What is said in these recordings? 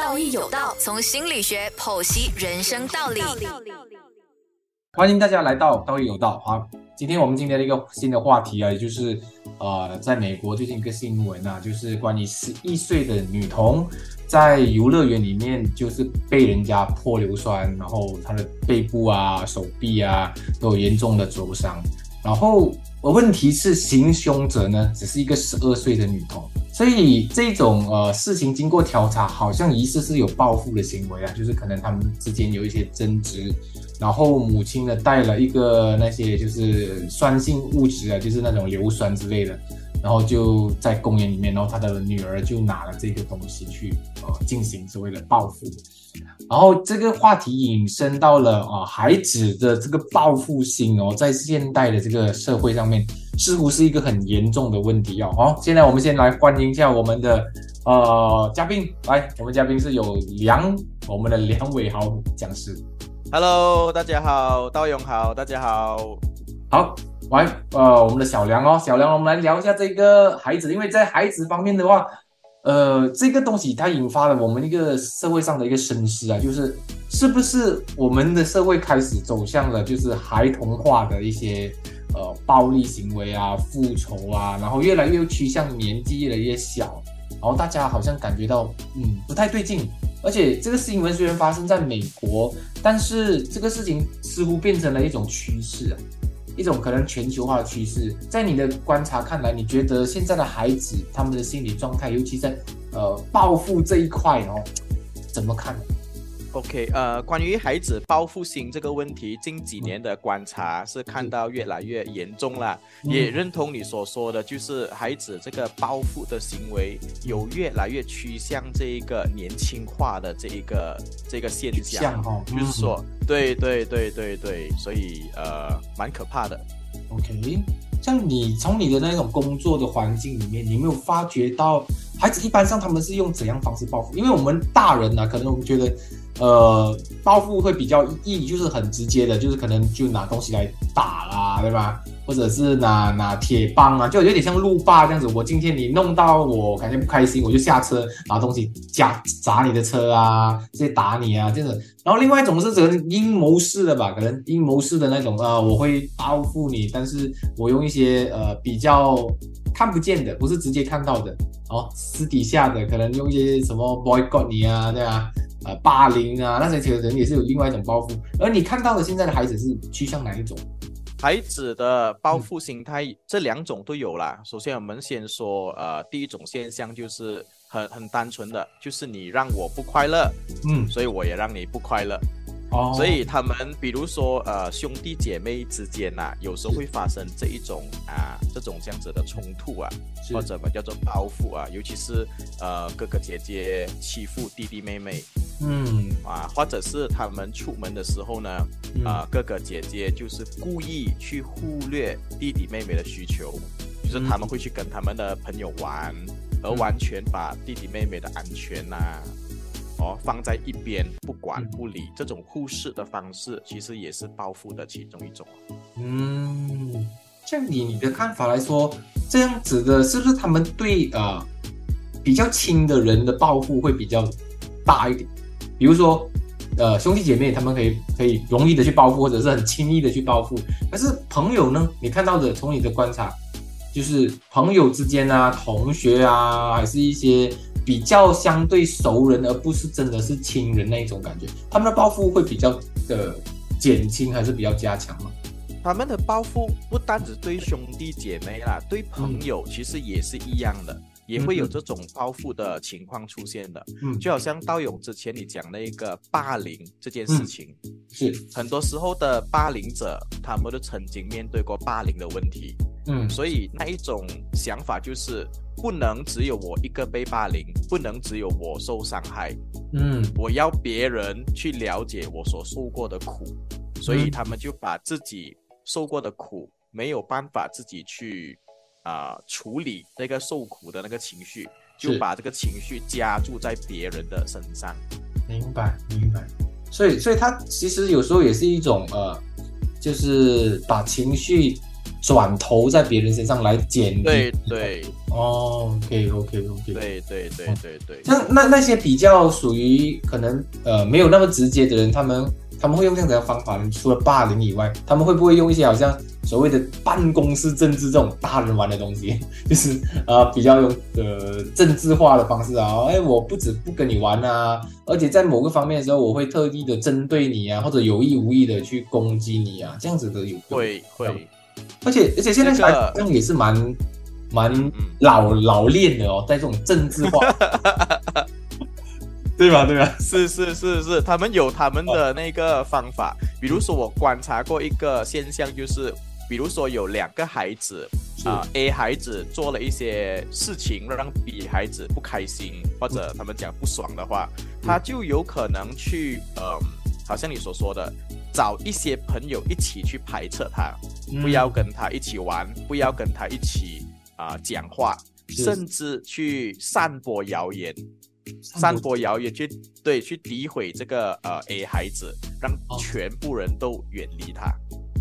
道义有道，从心理学剖析人生道理。欢迎大家来到道义有道啊！今天我们今天的一个新的话题啊，也就是呃，在美国最近一个新闻啊，就是关于十一岁的女童在游乐园里面就是被人家泼硫酸，然后她的背部啊、手臂啊都有严重的灼伤。然后而问题是行凶者呢，只是一个十二岁的女童。所以这种呃事情经过调查，好像疑似是有报复的行为啊，就是可能他们之间有一些争执，然后母亲呢带了一个那些就是酸性物质啊，就是那种硫酸之类的。然后就在公园里面，然后他的女儿就拿了这个东西去呃进行所谓的报复，然后这个话题引申到了啊孩子的这个报复心哦，在现代的这个社会上面似乎是一个很严重的问题哦。好，现在我们先来欢迎一下我们的呃嘉宾，来，我们嘉宾是有梁，我们的梁伟豪讲师。Hello，大家好，道勇好，大家好，好。来，呃，我们的小梁哦，小梁，我们来聊一下这个孩子，因为在孩子方面的话，呃，这个东西它引发了我们一个社会上的一个深思啊，就是是不是我们的社会开始走向了就是孩童化的一些呃暴力行为啊、复仇啊，然后越来越趋向年纪越来越小，然后大家好像感觉到嗯不太对劲，而且这个新闻虽然发生在美国，但是这个事情似乎变成了一种趋势啊。一种可能全球化的趋势，在你的观察看来，你觉得现在的孩子他们的心理状态，尤其在呃暴富这一块哦，怎么看？？OK，呃，关于孩子报复心这个问题，近几年的观察是看到越来越严重了，也认同你所说的，就是孩子这个报复的行为有越来越趋向这一个年轻化的这一个这个现象，就是说，对对对对对，所以呃，蛮可怕的。OK，像你从你的那种工作的环境里面，你没有发觉到孩子一般上他们是用怎样方式报复？因为我们大人呢，可能我们觉得。呃，报复会比较易，就是很直接的，就是可能就拿东西来打啦，对吧？或者是拿拿铁棒啊，就有点像路霸这样子。我今天你弄到我感觉不开心，我就下车拿东西夹砸你的车啊，直接打你啊，这样子。然后另外一种是可能阴谋式的吧，可能阴谋式的那种啊，我会报复你，但是我用一些呃比较看不见的，不是直接看到的，哦，私底下的可能用一些什么 boycott 你啊，对吧？呃，霸凌啊，那些其实人也是有另外一种报复。而你看到的现在的孩子是趋向哪一种？孩子的报复心态，这两种都有啦。首先，我们先说，呃，第一种现象就是很很单纯的，就是你让我不快乐，嗯，所以我也让你不快乐。哦，所以他们比如说，呃，兄弟姐妹之间呐，有时候会发生这一种啊，这种这样子的冲突啊，或者么叫做报复啊，尤其是呃哥哥姐姐欺负弟弟妹妹，嗯，啊，或者是他们出门的时候呢，啊，哥哥姐姐就是故意去忽略弟弟妹妹的需求，就是他们会去跟他们的朋友玩，而完全把弟弟妹妹的安全呐。哦，放在一边不管不理，这种忽视的方式，其实也是报复的其中一种。嗯，像你你的看法来说，这样子的是不是他们对呃比较亲的人的报复会比较大一点？比如说呃兄弟姐妹，他们可以可以容易的去报复，或者是很轻易的去报复。但是朋友呢？你看到的从你的观察，就是朋友之间啊，同学啊，还是一些。比较相对熟人，而不是真的是亲人那一种感觉，他们的报复会比较的减轻，还是比较加强吗？他们的报复不单只对兄弟姐妹啦，对朋友其实也是一样的，也会有这种报复的情况出现的。嗯，就好像道勇之前你讲那个霸凌这件事情，是很多时候的霸凌者，他们都曾经面对过霸凌的问题。嗯，所以那一种想法就是。不能只有我一个被霸凌，不能只有我受伤害。嗯，我要别人去了解我所受过的苦，所以他们就把自己受过的苦没有办法自己去啊处理那个受苦的那个情绪，就把这个情绪加注在别人的身上。明白，明白。所以，所以他其实有时候也是一种呃，就是把情绪转投在别人身上来减对对。哦，OK，OK，OK，对对对对对。像那那些比较属于可能呃没有那么直接的人，他们他们会用这样子的方法呢？除了霸凌以外，他们会不会用一些好像所谓的办公室政治这种大人玩的东西？就是啊，比较用呃政治化的方式啊，哎，我不止不跟你玩啊，而且在某个方面的时候，我会特地的针对你啊，或者有意无意的去攻击你啊，这样子的有会会。而且而且现在好像也是蛮蛮老老练的哦，在这种政治化，对吧？对吧？是是是是，他们有他们的那个方法。比如说，我观察过一个现象，就是比如说有两个孩子啊，A 孩子做了一些事情让 B 孩子不开心，或者他们讲不爽的话，他就有可能去呃，好像你所说的。找一些朋友一起去排斥他，不要跟他一起玩，不要跟他一起啊讲话，甚至去散播谣言，散播谣言去对去诋毁这个呃 A 孩子，让全部人都远离他。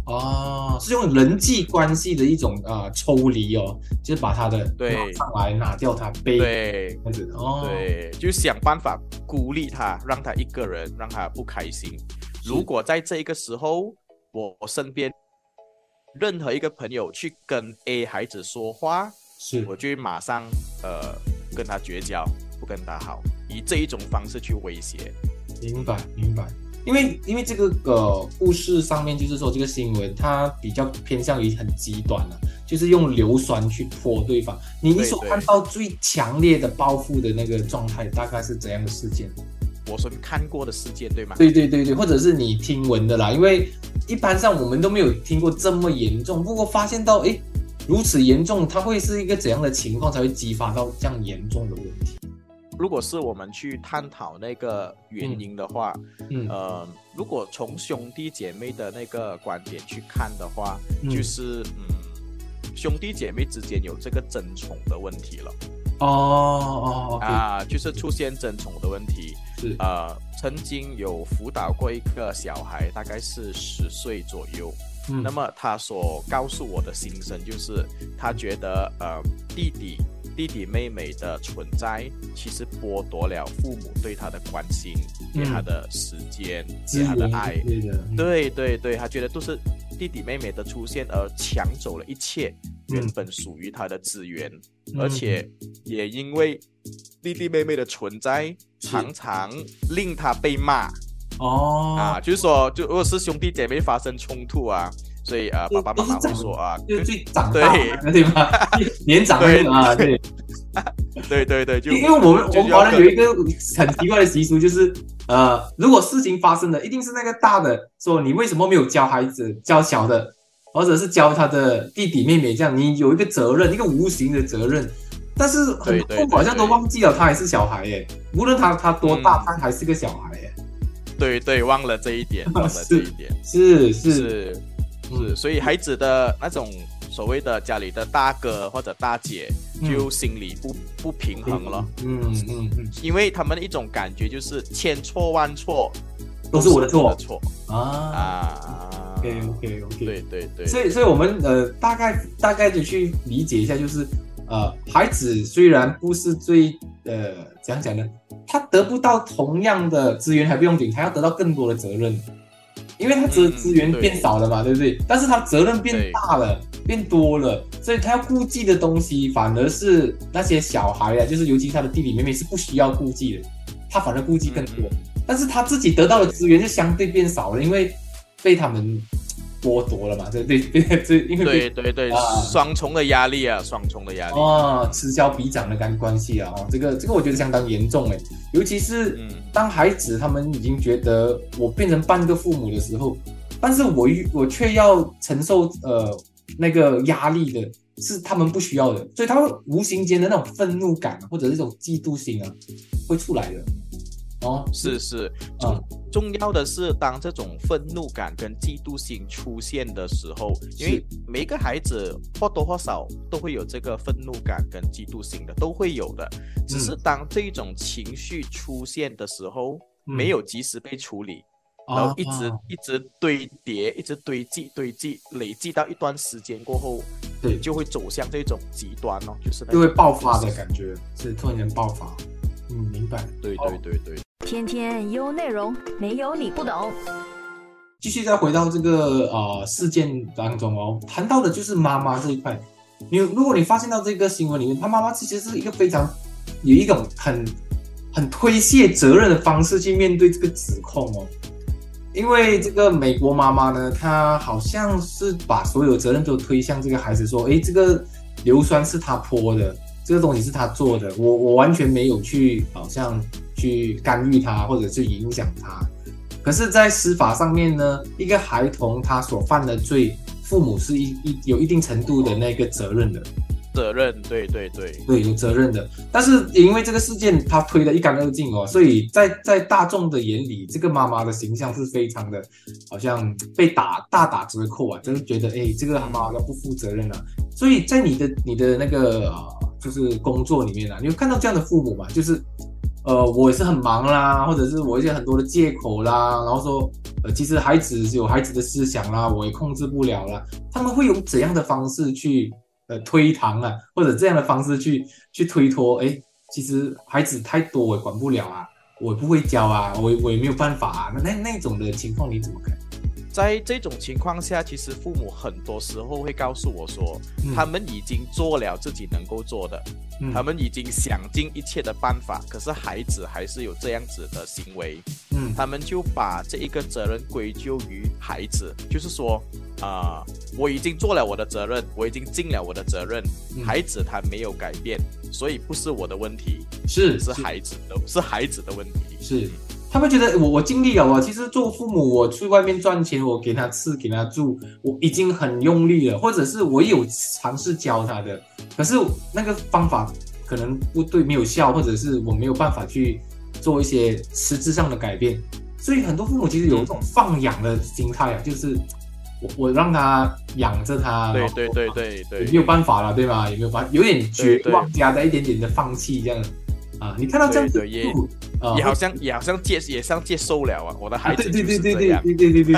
哦，是用人际关系的一种啊抽离哦，就是把他的对上来拿掉他背对这样子哦，对，就想办法孤立他，让他一个人，让他不开心。如果在这一个时候，我身边任何一个朋友去跟 A 孩子说话，是我就马上呃跟他绝交，不跟他好，以这一种方式去威胁。明白，明白。因为因为这个呃故事上面就是说这个新闻它比较偏向于很极端了，就是用硫酸去泼对方。你你所看到最强烈的报复的那个状态，大概是怎样的事件？我所看过的事件，对吗？对对对对，或者是你听闻的啦，因为一般上我们都没有听过这么严重。不过发现到，哎，如此严重，它会是一个怎样的情况才会激发到这样严重的问题？如果是我们去探讨那个原因的话，嗯呃，如果从兄弟姐妹的那个观点去看的话，就是嗯，兄弟姐妹之间有这个争宠的问题了。哦哦啊，就是出现争宠的问题。是呃，曾经有辅导过一个小孩，大概是十岁左右。嗯，那么他所告诉我的心声就是，他觉得呃弟弟弟弟妹妹的存在，其实剥夺了父母对他的关心，给他的时间，给他的爱。对对对，他觉得都是弟弟妹妹的出现而抢走了一切原本属于他的资源，而且也因为。弟弟妹妹的存在常常令他被骂哦啊，就是说，就如果是兄弟姐妹发生冲突啊，所以呃，爸爸妈妈会说啊，就最长大对吧？年长对啊，对，对对对，就因为我们我们华人有一个很奇怪的习俗，就是呃，如果事情发生了，一定是那个大的说你为什么没有教孩子，教小的，或者是教他的弟弟妹妹这样，你有一个责任，一个无形的责任。但是很多好像都忘记了，他还是小孩耶。无论他他多大，他还是个小孩耶。对对，忘了这一点，忘了这一点。是是是是，所以孩子的那种所谓的家里的大哥或者大姐，就心里不不平衡了。嗯嗯嗯，因为他们的一种感觉就是千错万错都是我的错错啊啊。OK OK OK，对对对。所以所以我们呃大概大概的去理解一下，就是。呃，孩子虽然不是最呃怎样讲呢，他得不到同样的资源还不用紧，他要得到更多的责任，因为他资资源变少了嘛，对不对？但是他责任变大了，变多了，所以他要顾忌的东西反而是那些小孩啊，就是尤其他的弟弟妹妹是不需要顾忌的，他反而顾忌更多，但是他自己得到的资源就相对变少了，因为被他们。剥夺了嘛？这对对，这因为对对对双重的压力啊，双重的压力哦，此消彼长的干关系啊，哦，这个这个我觉得相当严重哎，尤其是当孩子他们已经觉得我变成半个父母的时候，但是我我却要承受呃那个压力的是他们不需要的，所以他会无形间的那种愤怒感或者这种嫉妒心啊会出来的。哦，是是，重重要的是，当这种愤怒感跟嫉妒心出现的时候，因为每个孩子或多或少都会有这个愤怒感跟嫉妒心的，都会有的。只是当这种情绪出现的时候，没有及时被处理，然后一直一直堆叠，一直堆积堆积，累积到一段时间过后，对，就会走向这种极端哦，就是就会爆发的感觉，是突然间爆发。嗯，明白。对对对对。天天优内容，没有你不懂。继续再回到这个呃事件当中哦，谈到的就是妈妈这一块。你如果你发现到这个新闻里面，他妈妈其实是一个非常有一种很很推卸责任的方式去面对这个指控哦。因为这个美国妈妈呢，她好像是把所有责任都推向这个孩子，说：“诶，这个硫酸是他泼的，这个东西是他做的，我我完全没有去好像去干预他或者是影响他。”可是，在司法上面呢，一个孩童他所犯的罪，父母是一一有一定程度的那个责任的。责任，对对对对，有责任的。但是因为这个事件，他推得一干二净哦，所以在在大众的眼里，这个妈妈的形象是非常的，好像被打大打折扣啊，就是觉得哎，这个妈妈要不负责任啊。所以在你的你的那个就是工作里面啊，你有看到这样的父母嘛？就是呃，我是很忙啦，或者是我一些很多的借口啦，然后说呃，其实孩子有孩子的思想啦，我也控制不了啦。他们会用怎样的方式去？呃，推搪啊，或者这样的方式去去推脱，哎，其实孩子太多，我管不了啊，我不会教啊，我我也没有办法啊，那那那种的情况你怎么看？在这种情况下，其实父母很多时候会告诉我说，他们已经做了自己能够做的，他们已经想尽一切的办法，可是孩子还是有这样子的行为，嗯，他们就把这一个责任归咎于孩子，就是说，啊，我已经做了我的责任，我已经尽了我的责任，孩子他没有改变，所以不是我的问题，是是。孩子的，是孩子的问题，是。他们觉得我我尽力了啊，其实做父母，我去外面赚钱，我给他吃，给他住，我已经很用力了，或者是我有尝试教他的，可是那个方法可能不对，没有效，或者是我没有办法去做一些实质上的改变，所以很多父母其实有一种放养的心态啊，就是我我让他养着他，对对对对对，没有办法了，对吗？有没有办法？有点绝望，加在一点点的放弃这样。啊，你看到这样子，也也好像也好像接也像接受了啊，我的孩子对对对对对对对对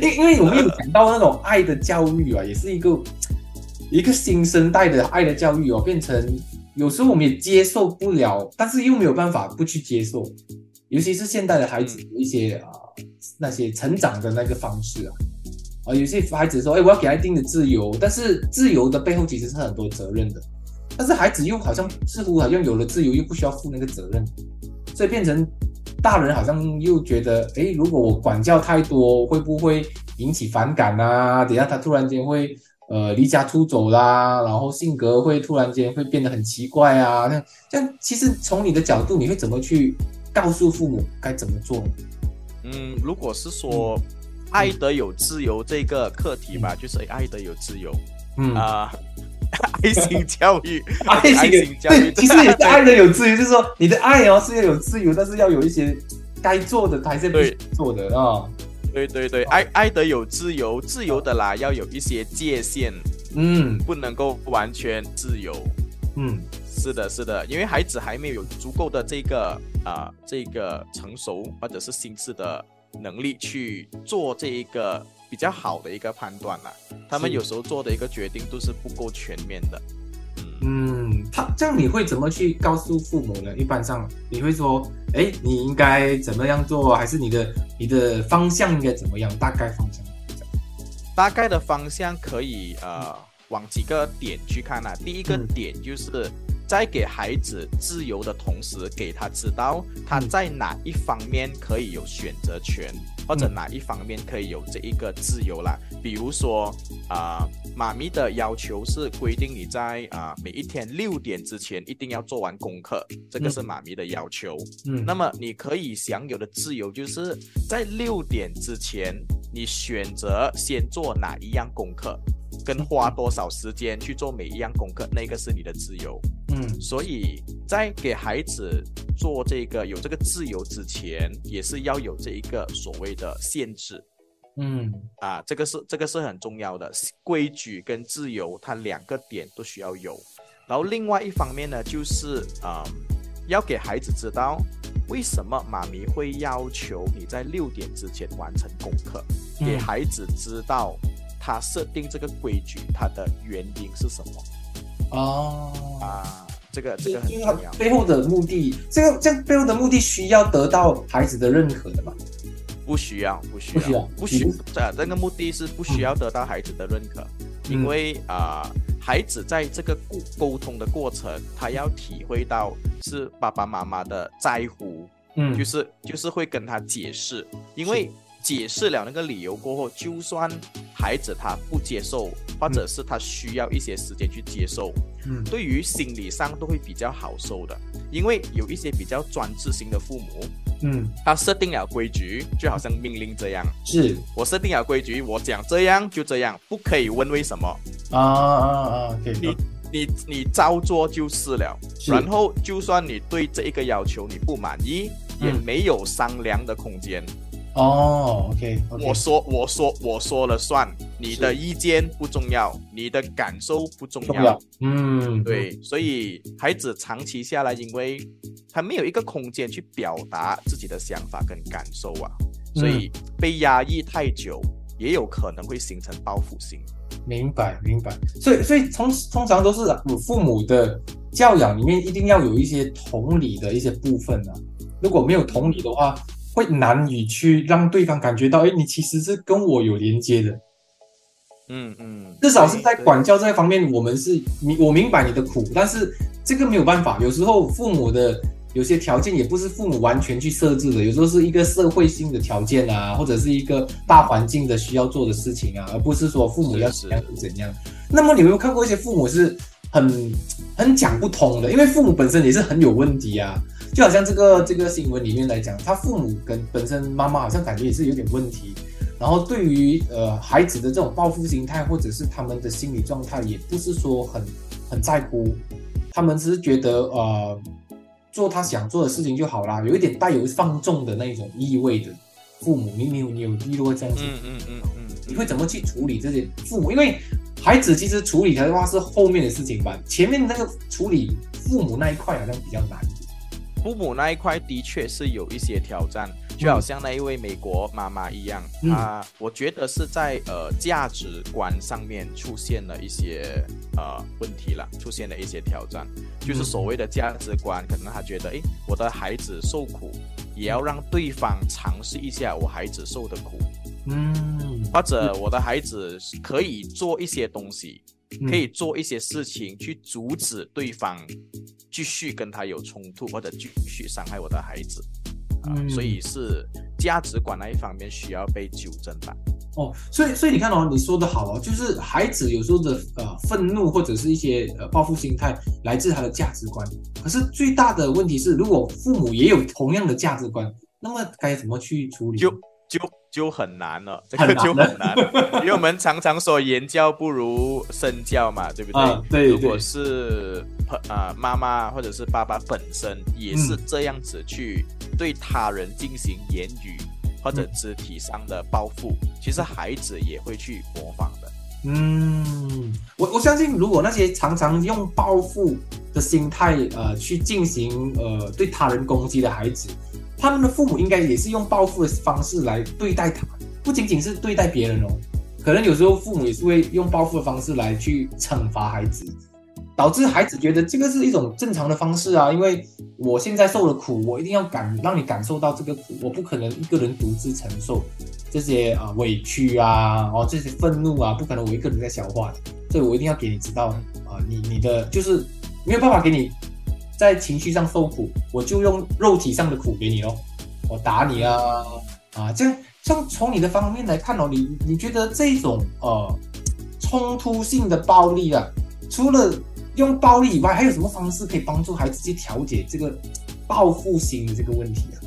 对，因因为我们有讲到那种爱的教育啊，也是一个一个新生代的爱的教育哦，变成有时候我们也接受不了，但是又没有办法不去接受，尤其是现代的孩子一些啊那些成长的那个方式啊，啊有些孩子说，哎，我要给他一定的自由，但是自由的背后其实是很多责任的。但是孩子又好像似乎好像有了自由，又不需要负那个责任，所以变成大人好像又觉得，哎，如果我管教太多，会不会引起反感啊？等下他突然间会呃离家出走啦，然后性格会突然间会变得很奇怪啊？那这样其实从你的角度，你会怎么去告诉父母该怎么做？嗯，如果是说爱得有自由这个课题吧，就是爱得有自由，嗯啊。爱心教育，爱心教育，其实也是爱的有自由，就是说你的爱哦是要有自由，但是要有一些该做的还是必做的啊。对对对，爱爱的有自由，自由的啦，要有一些界限，嗯，不能够完全自由。嗯，是的，是的，因为孩子还没有足够的这个啊这个成熟或者是心智的能力去做这一个。比较好的一个判断了，他们有时候做的一个决定都是不够全面的。嗯，他这样你会怎么去告诉父母呢？一般上你会说，哎，你应该怎么样做，还是你的你的方向应该怎么样？大概方向？大概的方向可以呃往几个点去看啊。第一个点就是在给孩子自由的同时，给他知道他在哪一方面可以有选择权。或者哪一方面可以有这一个自由啦？比如说啊，妈咪的要求是规定你在啊每一天六点之前一定要做完功课，这个是妈咪的要求。嗯，那么你可以享有的自由就是在六点之前，你选择先做哪一样功课。跟花多少时间去做每一样功课，那个是你的自由。嗯，所以在给孩子做这个有这个自由之前，也是要有这一个所谓的限制。嗯，啊，这个是这个是很重要的规矩跟自由，它两个点都需要有。然后另外一方面呢，就是啊，要给孩子知道为什么妈咪会要求你在六点之前完成功课，给孩子知道。他设定这个规矩，他的原因是什么？哦啊，这个这个很重要。背后的目的，这个这背后的目的需要得到孩子的认可的吗？不需要，不需要，不需要。这这个目的是不需要得到孩子的认可，因为啊，孩子在这个沟沟通的过程，他要体会到是爸爸妈妈的在乎，嗯，就是就是会跟他解释，因为。解释了那个理由过后，就算孩子他不接受，或者是他需要一些时间去接受，嗯，对于心理上都会比较好受的。因为有一些比较专制型的父母，嗯，他设定了规矩，就好像命令这样，是我设定了规矩，我讲这样就这样，不可以问为什么啊啊啊！你你你照做就是了。然后就算你对这一个要求你不满意，也没有商量的空间。哦，OK，我说，我说，我说了算，你的意见不重要，你的感受不重要，嗯，对，所以孩子长期下来，因为他没有一个空间去表达自己的想法跟感受啊，所以被压抑太久，也有可能会形成报复心。明白，明白。所以，所以通通常都是父母的教养里面一定要有一些同理的一些部分啊，如果没有同理的话。会难以去让对方感觉到，哎，你其实是跟我有连接的，嗯嗯，至少是在管教这方面，我们是你我明白你的苦，但是这个没有办法，有时候父母的有些条件也不是父母完全去设置的，有时候是一个社会性的条件啊，或者是一个大环境的需要做的事情啊，而不是说父母要怎样怎样。那么你有没有看过一些父母是很很讲不通的？因为父母本身也是很有问题啊。就好像这个这个新闻里面来讲，他父母跟本身妈妈好像感觉也是有点问题，然后对于呃孩子的这种报复心态或者是他们的心理状态，也不是说很很在乎，他们只是觉得呃做他想做的事情就好啦，有一点带有放纵的那种意味的父母，你你有你有遇到过这样子？嗯嗯嗯嗯，你会怎么去处理这些父母？因为孩子其实处理的话是后面的事情吧，前面那个处理父母那一块好像比较难。父母那一块的确是有一些挑战，就好像那一位美国妈妈一样，她我觉得是在呃价值观上面出现了一些呃问题了，出现了一些挑战，就是所谓的价值观，可能她觉得，诶，我的孩子受苦，也要让对方尝试一下我孩子受的苦，嗯，或者我的孩子可以做一些东西。可以做一些事情去阻止对方继续跟他有冲突，或者继续伤害我的孩子啊，所以是价值观那一方面需要被纠正吧。哦，所以所以你看哦，你说的好哦，就是孩子有时候的呃愤怒或者是一些呃报复心态来自他的价值观，可是最大的问题是，如果父母也有同样的价值观，那么该怎么去处理？就就。就很难了，这个 就很难，因为我们常常说言教不如身教嘛，对不对？对。如果是啊妈妈或者是爸爸本身也是这样子去对他人进行言语或者肢体上的报复，其实孩子也会去模仿的。嗯，我我相信，如果那些常常用报复的心态呃去进行呃对他人攻击的孩子。他们的父母应该也是用报复的方式来对待他，不仅仅是对待别人哦，可能有时候父母也是会用报复的方式来去惩罚孩子，导致孩子觉得这个是一种正常的方式啊，因为我现在受了苦，我一定要感让你感受到这个苦，我不可能一个人独自承受这些啊委屈啊，哦这些愤怒啊，不可能我一个人在消化的，所以我一定要给你知道啊，你你的就是没有办法给你。在情绪上受苦，我就用肉体上的苦给你哦，我打你啊啊！这样像从你的方面来看哦，你你觉得这种呃冲突性的暴力啊，除了用暴力以外，还有什么方式可以帮助孩子去调节这个报复心的这个问题啊？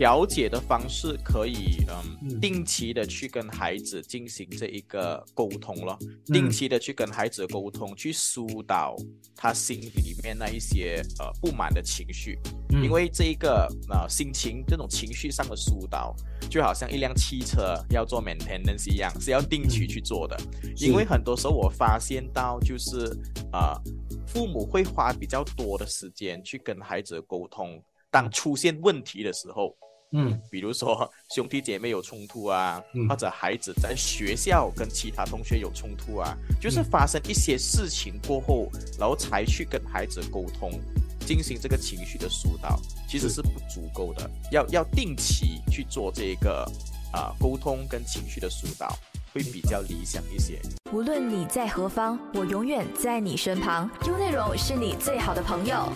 了解的方式可以，嗯，定期的去跟孩子进行这一个沟通了，定期的去跟孩子沟通，去疏导他心里面那一些呃不满的情绪，因为这一个呃心情这种情绪上的疏导，就好像一辆汽车要做 maintenance 一样，是要定期去做的，因为很多时候我发现到就是啊，父母会花比较多的时间去跟孩子沟通，当出现问题的时候。嗯，比如说兄弟姐妹有冲突啊，或者孩子在学校跟其他同学有冲突啊，就是发生一些事情过后，然后才去跟孩子沟通，进行这个情绪的疏导，其实是不足够的，要要定期去做这个啊沟通跟情绪的疏导，会比较理想一些。无论你在何方，我永远在你身旁。优内容是你最好的朋友。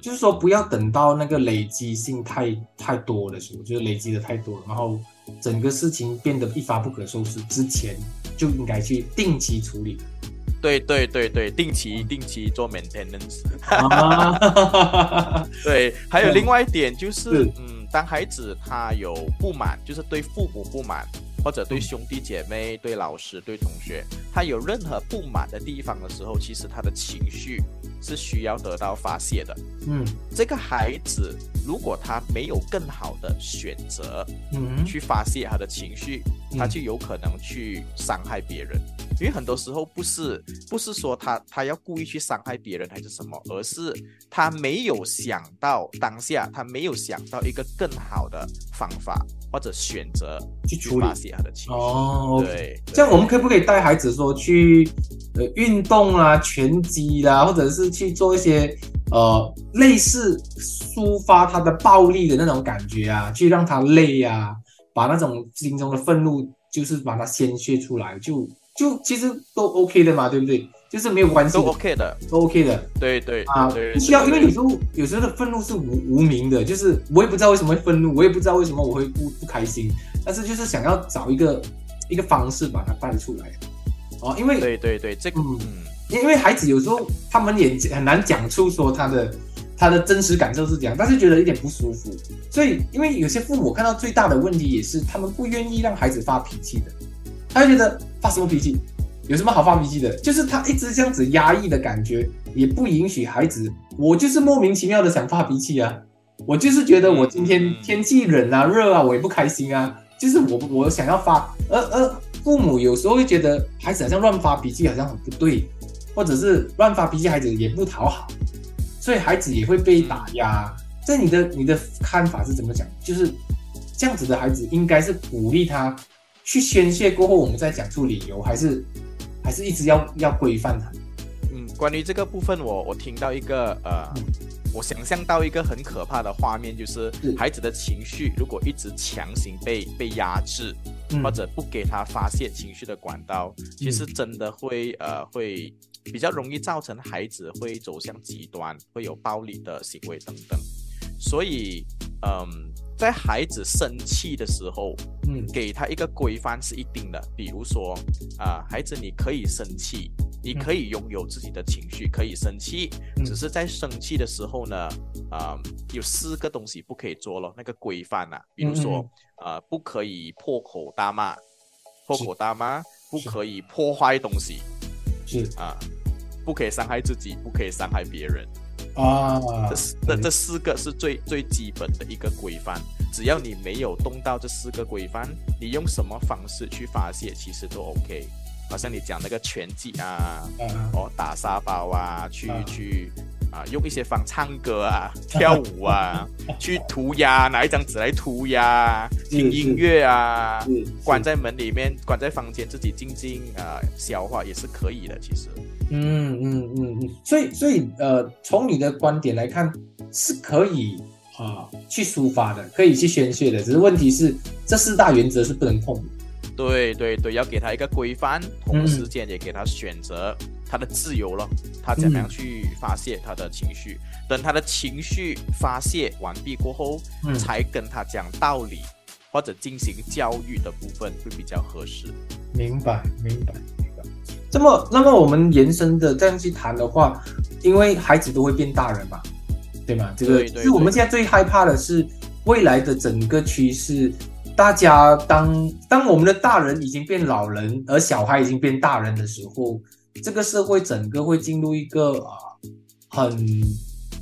就是说，不要等到那个累积性太太多的时候，就是累积的太多，然后整个事情变得一发不可收拾之前，就应该去定期处理。对对对对，定期定期做 maintenance。对，还有另外一点就是，嗯，当孩子他有不满，就是对父母不满。或者对兄弟姐妹、对老师、对同学，他有任何不满的地方的时候，其实他的情绪是需要得到发泄的。嗯，这个孩子如果他没有更好的选择，嗯，去发泄他的情绪，他就有可能去伤害别人。因为很多时候不是不是说他他要故意去伤害别人还是什么，而是他没有想到当下，他没有想到一个更好的方法。或者选择去处理他的情绪哦，对，这样我们可不可以带孩子说去呃运动啊，拳击啦，或者是去做一些呃类似抒发他的暴力的那种感觉啊，去让他累啊，把那种心中的愤怒就是把它宣泄出来，就就其实都 OK 的嘛，对不对？就是没有关系，都 OK 的，都 OK 的。对对啊，不需要，因为有时候有时候的愤怒是无无名的，就是我也不知道为什么会愤怒，我也不知道为什么我会不不开心，但是就是想要找一个一个方式把它带出来。哦，因为对对对，这个嗯，因为孩子有时候他们也很难讲出说他的他的真实感受是怎样，但是觉得有点不舒服。所以，因为有些父母看到最大的问题也是他们不愿意让孩子发脾气的，他就觉得发什么脾气？有什么好发脾气的？就是他一直这样子压抑的感觉，也不允许孩子。我就是莫名其妙的想发脾气啊！我就是觉得我今天天气冷啊、热啊，我也不开心啊。就是我我想要发，而而父母有时候会觉得孩子好像乱发脾气，好像很不对，或者是乱发脾气，孩子也不讨好，所以孩子也会被打压。在你的你的看法是怎么讲？就是这样子的孩子，应该是鼓励他去宣泄过后，我们再讲出理由，还是？还是一直要要规范它。嗯，关于这个部分，我我听到一个呃，我想象到一个很可怕的画面，就是孩子的情绪如果一直强行被被压制，或者不给他发泄情绪的管道，其实真的会呃会比较容易造成孩子会走向极端，会有暴力的行为等等。所以，嗯。在孩子生气的时候，嗯，给他一个规范是一定的。比如说，啊，孩子，你可以生气，你可以拥有自己的情绪，可以生气，只是在生气的时候呢，啊，有四个东西不可以做了。那个规范呐，比如说，呃，不可以破口大骂，破口大骂，不可以破坏东西，是啊，不可以伤害自己，不可以伤害别人。啊，这四这这四个是最最基本的一个规范。只要你没有动到这四个规范，你用什么方式去发泄，其实都 OK。好像你讲那个拳击啊，哦打沙包啊，去去啊，用一些方唱歌啊、跳舞啊，去涂鸦，拿一张纸来涂鸦，听音乐啊，关在门里面，关在房间自己静静啊消化也是可以的，其实。嗯嗯嗯嗯，所以所以呃，从你的观点来看，是可以啊去抒发的，可以去宣泄的，只是问题是这四大原则是不能碰的。对对对，要给他一个规范，同时间也给他选择他的自由了，他怎么样去发泄他的情绪？等他的情绪发泄完毕过后，才跟他讲道理或者进行教育的部分会比较合适。明白，明白。明白这么，那么我们延伸的这样去谈的话，因为孩子都会变大人嘛，对吗？这个是我们现在最害怕的是未来的整个趋势。大家当当我们的大人已经变老人，而小孩已经变大人的时候，这个社会整个会进入一个啊很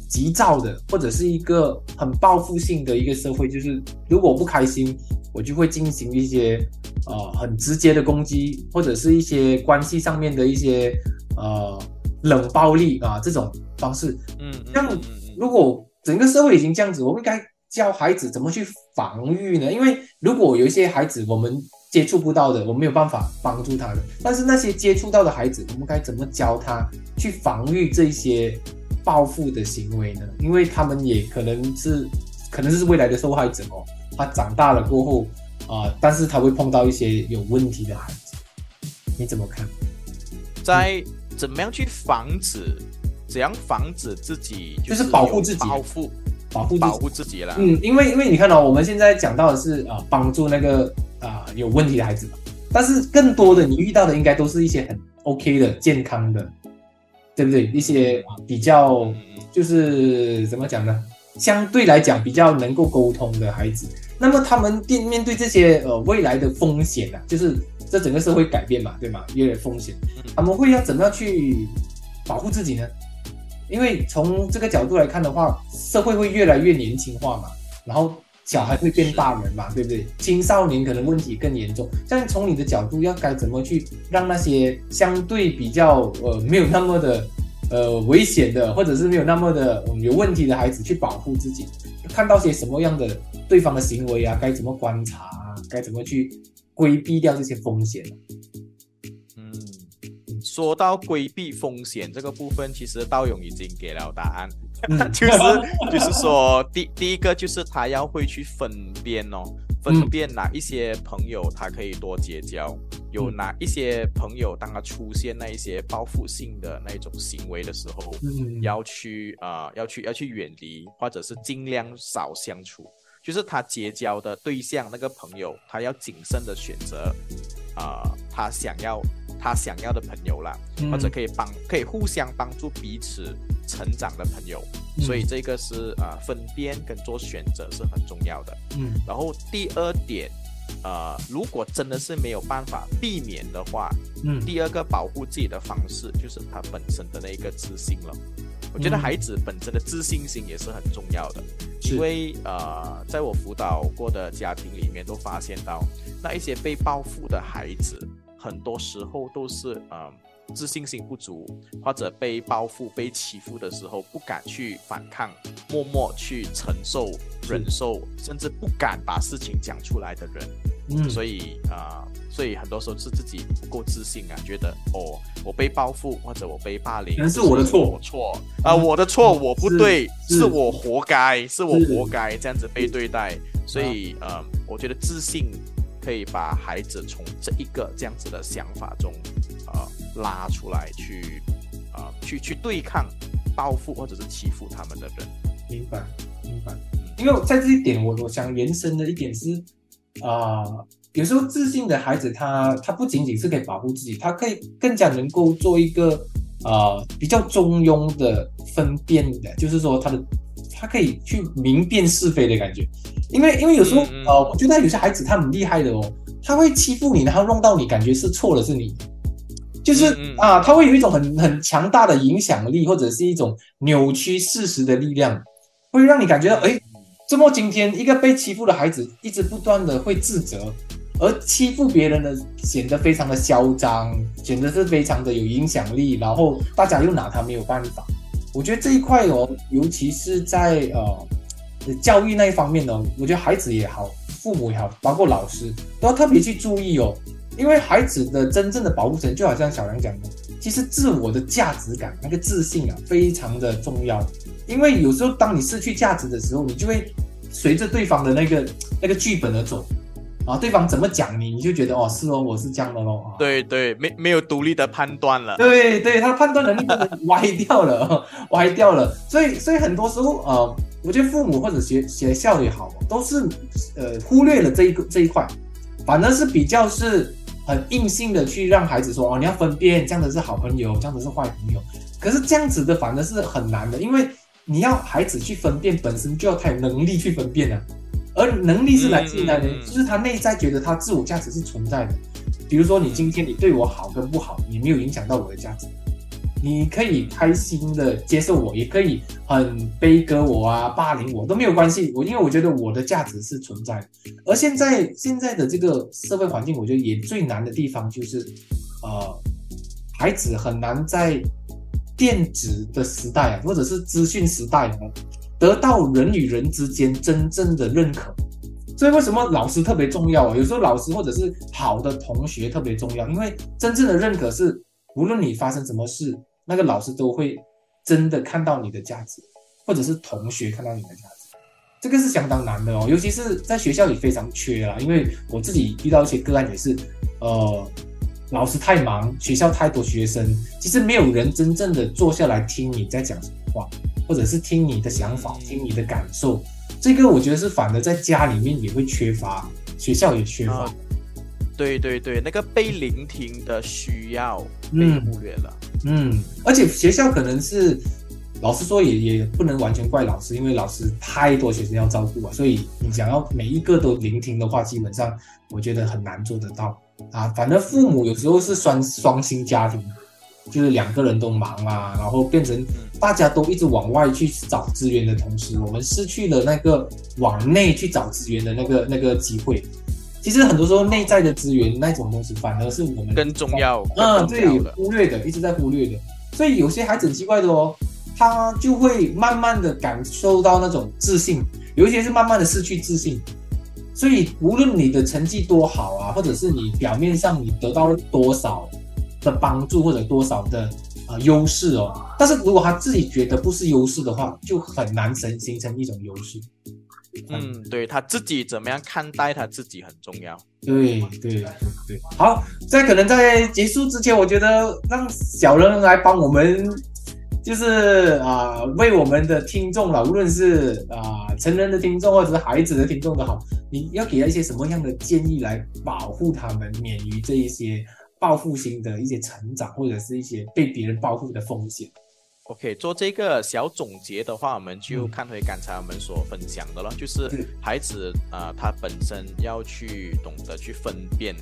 急躁的，或者是一个很报复性的一个社会。就是如果不开心，我就会进行一些。呃，很直接的攻击，或者是一些关系上面的一些呃冷暴力啊，这种方式。嗯，像如果整个社会已经这样子，我们应该教孩子怎么去防御呢？因为如果有一些孩子我们接触不到的，我没有办法帮助他的。但是那些接触到的孩子，我们该怎么教他去防御这些报复的行为呢？因为他们也可能是，可能是未来的受害者哦。他长大了过后啊，但是他会碰到一些有问题的孩子，你怎么看？在怎么样去防止？怎样防止自己就是保护自己，保护保护保护自己了。嗯，因为因为你看到我们现在讲到的是啊，帮助那个啊有问题的孩子嘛。但是更多的你遇到的应该都是一些很 OK 的健康的，对不对？一些比较就是怎么讲呢？相对来讲比较能够沟通的孩子。那么他们面面对这些呃未来的风险啊，就是这整个社会改变嘛，对吗？越来风险，他们会要怎么样去保护自己呢？因为从这个角度来看的话，社会会越来越年轻化嘛，然后小孩会变大人嘛，对不对？青少年可能问题更严重。像从你的角度，要该怎么去让那些相对比较呃没有那么的呃危险的，或者是没有那么的有问题的孩子去保护自己？看到些什么样的对方的行为啊？该怎么观察？该怎么去规避掉这些风险？嗯说到规避风险这个部分，其实道勇已经给了答案，就是就是说，第第一个就是他要会去分辨哦，分辨哪一些朋友他可以多结交，有哪一些朋友当他出现那一些报复性的那种行为的时候，要去啊要去要去远离，或者是尽量少相处，就是他结交的对象那个朋友，他要谨慎的选择啊，他想要。他想要的朋友啦，或者可以帮可以互相帮助彼此成长的朋友，所以这个是呃分辨跟做选择是很重要的。嗯，然后第二点，呃，如果真的是没有办法避免的话，嗯，第二个保护自己的方式就是他本身的那个自信了。我觉得孩子本身的自信心也是很重要的，因为呃，在我辅导过的家庭里面都发现到那一些被报复的孩子。很多时候都是呃自信心不足，或者被报复、被欺负的时候不敢去反抗，默默去承受、忍受，甚至不敢把事情讲出来的人。嗯，所以啊，所以很多时候是自己不够自信啊，觉得哦，我被报复或者我被霸凌，可能是我的错，错啊，我的错，我不对，是我活该，是我活该这样子被对待。所以呃，我觉得自信。可以把孩子从这一个这样子的想法中，呃，拉出来去，呃，去去对抗报复或者是欺负他们的人。明白，明白。因为在这一点，我我想延伸的一点是，啊，有时候自信的孩子，他他不仅仅是可以保护自己，他可以更加能够做一个，呃，比较中庸的分辨的，就是说他的。他可以去明辨是非的感觉，因为因为有时候呃，我觉得有些孩子他很厉害的哦，他会欺负你，然后弄到你感觉是错的是你，就是啊，他会有一种很很强大的影响力，或者是一种扭曲事实的力量，会让你感觉到哎，这么今天一个被欺负的孩子一直不断的会自责，而欺负别人的显得非常的嚣张，显得是非常的有影响力，然后大家又拿他没有办法。我觉得这一块哦，尤其是在呃教育那一方面呢，我觉得孩子也好，父母也好，包括老师都要特别去注意哦。因为孩子的真正的保护层，就好像小杨讲的，其实自我的价值感、那个自信啊，非常的重要。因为有时候当你失去价值的时候，你就会随着对方的那个那个剧本而走。啊，对方怎么讲你，你就觉得哦，是哦，我是这样的咯。对对，没没有独立的判断了。对对，他判断能力歪掉了，歪掉了。所以所以很多时候，呃，我觉得父母或者学学校也好，都是呃忽略了这一个这一块，反而是比较是很硬性的去让孩子说哦，你要分辨这样的是好朋友，这样的是坏朋友。可是这样子的反而是很难的，因为你要孩子去分辨，本身就要他有能力去分辨啊。而能力是来自于哪里？就是他内在觉得他自我价值是存在的。比如说，你今天你对我好跟不好，你没有影响到我的价值。你可以开心的接受我，也可以很悲歌我啊，霸凌我都没有关系。我因为我觉得我的价值是存在的。而现在现在的这个社会环境，我觉得也最难的地方就是，呃，孩子很难在电子的时代啊，或者是资讯时代呢。得到人与人之间真正的认可。所以为什么老师特别重要啊？有时候老师或者是好的同学特别重要，因为真正的认可是无论你发生什么事，那个老师都会真的看到你的价值，或者是同学看到你的价值，这个是相当难的哦。尤其是在学校里非常缺啊，因为我自己遇到一些个案也是，呃，老师太忙，学校太多学生，其实没有人真正的坐下来听你在讲什么话，或者是听你的想法，听你的感受。这个我觉得是反而，在家里面也会缺乏，学校也缺乏。对对对，那个被聆听的需要被忽略了。嗯，而且学校可能是老师说也也不能完全怪老师，因为老师太多学生要照顾啊，所以你想要每一个都聆听的话，基本上我觉得很难做得到啊。反正父母有时候是双双薪家庭。就是两个人都忙啊，然后变成大家都一直往外去找资源的同时，我们失去了那个往内去找资源的那个那个机会。其实很多时候内在的资源那种东西，反而是我们更重要。嗯，对，忽略的，一直在忽略的。所以有些孩子很奇怪的哦，他就会慢慢的感受到那种自信，有一些是慢慢的失去自信。所以无论你的成绩多好啊，或者是你表面上你得到了多少。的帮助或者多少的呃优势哦，但是如果他自己觉得不是优势的话，就很难形形成一种优势。嗯，对他自己怎么样看待他自己很重要。对对对，好，在可能在结束之前，我觉得让小人来帮我们，就是啊，为我们的听众了，无论是啊成人的听众或者是孩子的听众都好，你要给他一些什么样的建议来保护他们免于这一些。报复性的一些成长，或者是一些被别人报复的风险。OK，做这个小总结的话，我们就看回刚才我们所分享的了，就是孩子啊，他本身要去懂得去分辨。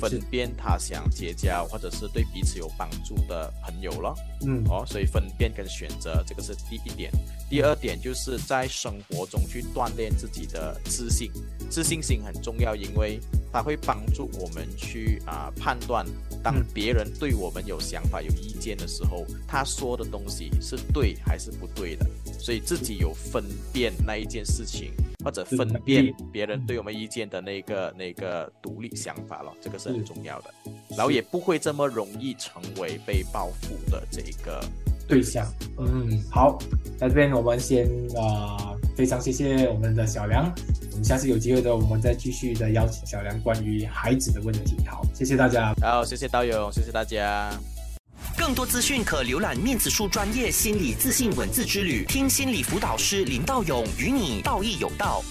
分辨他想结交或者是对彼此有帮助的朋友了，嗯，哦，所以分辨跟选择这个是第一点。第二点就是在生活中去锻炼自己的自信，自信心很重要，因为它会帮助我们去啊判断，当别人对我们有想法、有意见的时候，他说的东西是对还是不对的。所以自己有分辨那一件事情。或者分辨别人对我们意见的那个那个独立想法了，这个是很重要的，然后也不会这么容易成为被报复的这一个对象。嗯，好，在这边我们先啊，非常谢谢我们的小梁，我们下次有机会的我们再继续的邀请小梁关于孩子的问题。好，谢谢大家，好，谢谢道友，谢谢大家。更多资讯可浏览面子书专业心理自信文字之旅，听心理辅导师林道勇与你道义有道。